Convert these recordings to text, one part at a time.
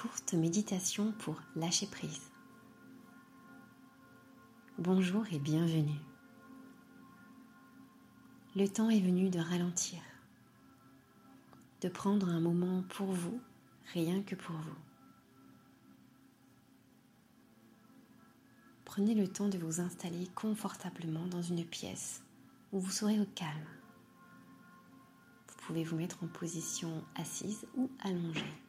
courte méditation pour lâcher prise. Bonjour et bienvenue. Le temps est venu de ralentir, de prendre un moment pour vous, rien que pour vous. Prenez le temps de vous installer confortablement dans une pièce où vous serez au calme. Vous pouvez vous mettre en position assise ou allongée.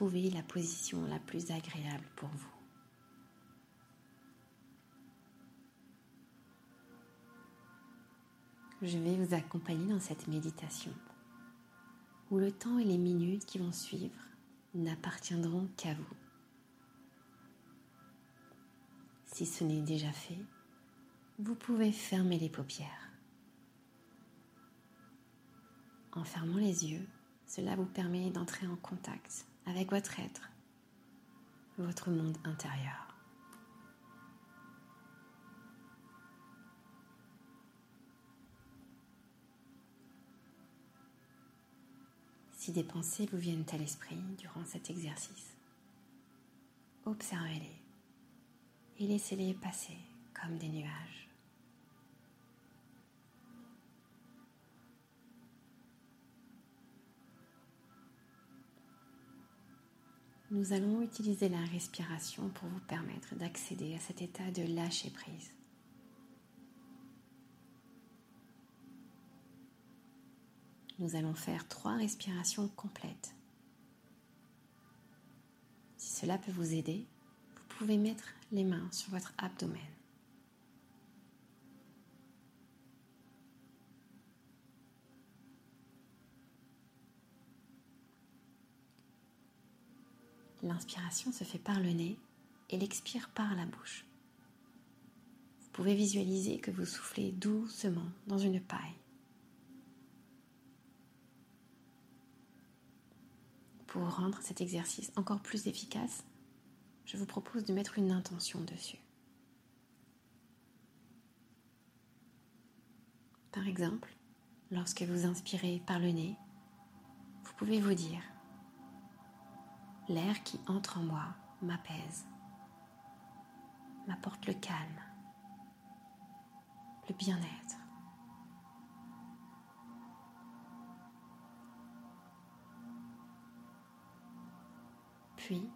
La position la plus agréable pour vous. Je vais vous accompagner dans cette méditation où le temps et les minutes qui vont suivre n'appartiendront qu'à vous. Si ce n'est déjà fait, vous pouvez fermer les paupières. En fermant les yeux, cela vous permet d'entrer en contact avec votre être, votre monde intérieur. Si des pensées vous viennent à l'esprit durant cet exercice, observez-les et laissez-les passer comme des nuages. Nous allons utiliser la respiration pour vous permettre d'accéder à cet état de lâcher prise. Nous allons faire trois respirations complètes. Si cela peut vous aider, vous pouvez mettre les mains sur votre abdomen. L'inspiration se fait par le nez et l'expire par la bouche. Vous pouvez visualiser que vous soufflez doucement dans une paille. Pour rendre cet exercice encore plus efficace, je vous propose de mettre une intention dessus. Par exemple, lorsque vous inspirez par le nez, vous pouvez vous dire L'air qui entre en moi m'apaise, m'apporte le calme, le bien-être. Puis,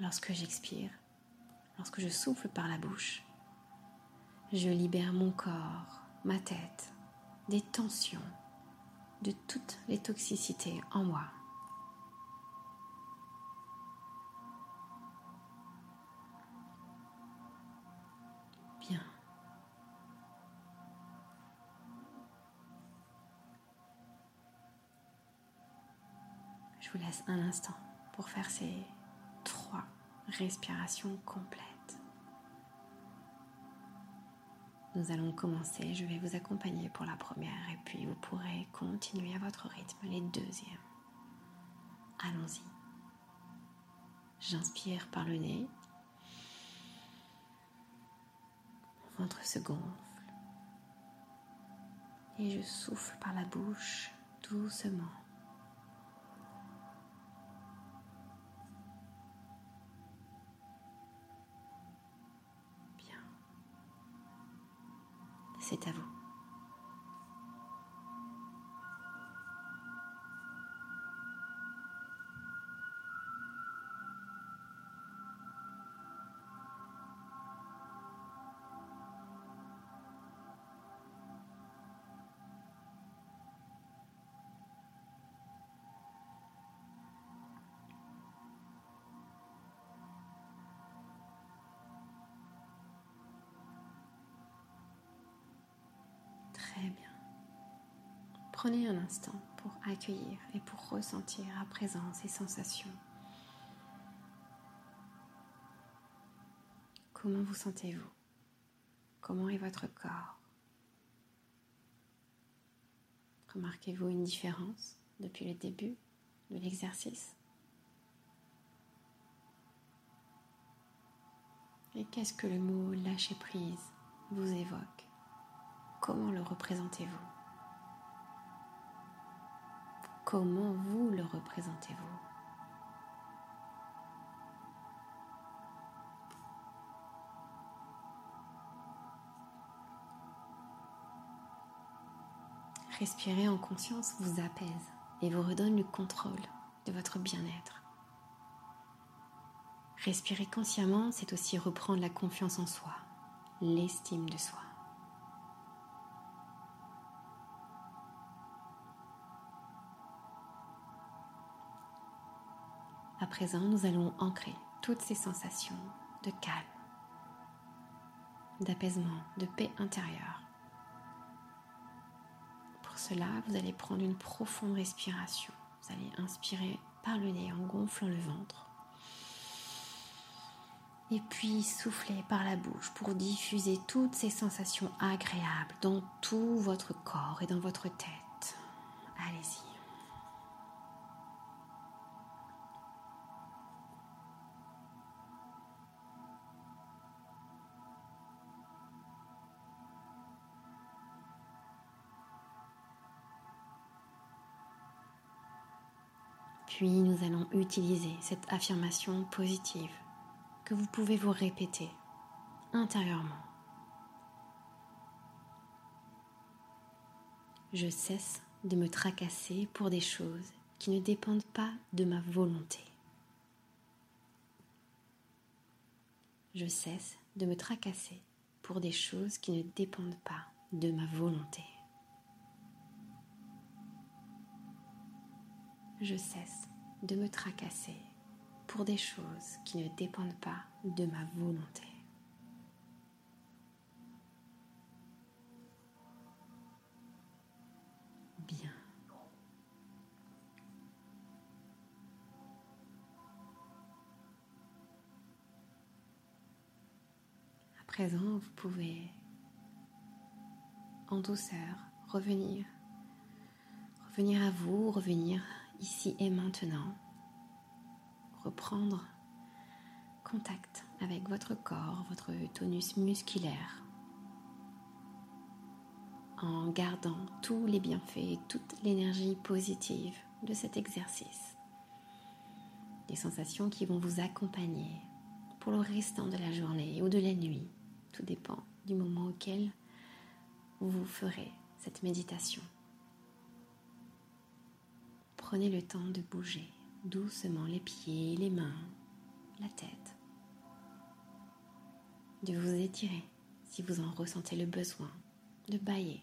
lorsque j'expire, lorsque je souffle par la bouche, je libère mon corps, ma tête, des tensions, de toutes les toxicités en moi. Je vous laisse un instant pour faire ces trois respirations complètes. Nous allons commencer, je vais vous accompagner pour la première et puis vous pourrez continuer à votre rythme les deuxièmes. Allons-y. J'inspire par le nez. Mon ventre se gonfle. Et je souffle par la bouche doucement. C'est à vous. Très bien. Prenez un instant pour accueillir et pour ressentir à présent ces sensations. Comment vous sentez-vous? Comment est votre corps? Remarquez-vous une différence depuis le début de l'exercice? Et qu'est-ce que le mot lâcher prise vous évoque? Comment le représentez-vous? Comment vous le représentez-vous? Respirer en conscience vous apaise et vous redonne le contrôle de votre bien-être. Respirer consciemment, c'est aussi reprendre la confiance en soi, l'estime de soi. À présent, nous allons ancrer toutes ces sensations de calme, d'apaisement, de paix intérieure cela, vous allez prendre une profonde respiration. Vous allez inspirer par le nez en gonflant le ventre. Et puis souffler par la bouche pour diffuser toutes ces sensations agréables dans tout votre corps et dans votre tête. Allez-y. Puis nous allons utiliser cette affirmation positive que vous pouvez vous répéter intérieurement. Je cesse de me tracasser pour des choses qui ne dépendent pas de ma volonté. Je cesse de me tracasser pour des choses qui ne dépendent pas de ma volonté. Je cesse de me tracasser pour des choses qui ne dépendent pas de ma volonté. Bien. À présent, vous pouvez en douceur revenir, revenir à vous, revenir ici et maintenant, reprendre contact avec votre corps, votre tonus musculaire, en gardant tous les bienfaits toute l'énergie positive de cet exercice. Des sensations qui vont vous accompagner pour le restant de la journée ou de la nuit. Tout dépend du moment auquel vous ferez cette méditation. Prenez le temps de bouger doucement les pieds, les mains, la tête. De vous étirer si vous en ressentez le besoin, de bailler.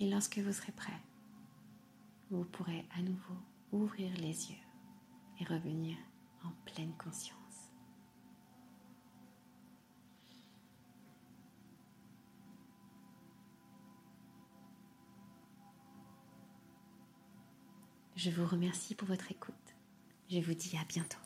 Et lorsque vous serez prêt, vous pourrez à nouveau ouvrir les yeux et revenir en pleine conscience. Je vous remercie pour votre écoute. Je vous dis à bientôt.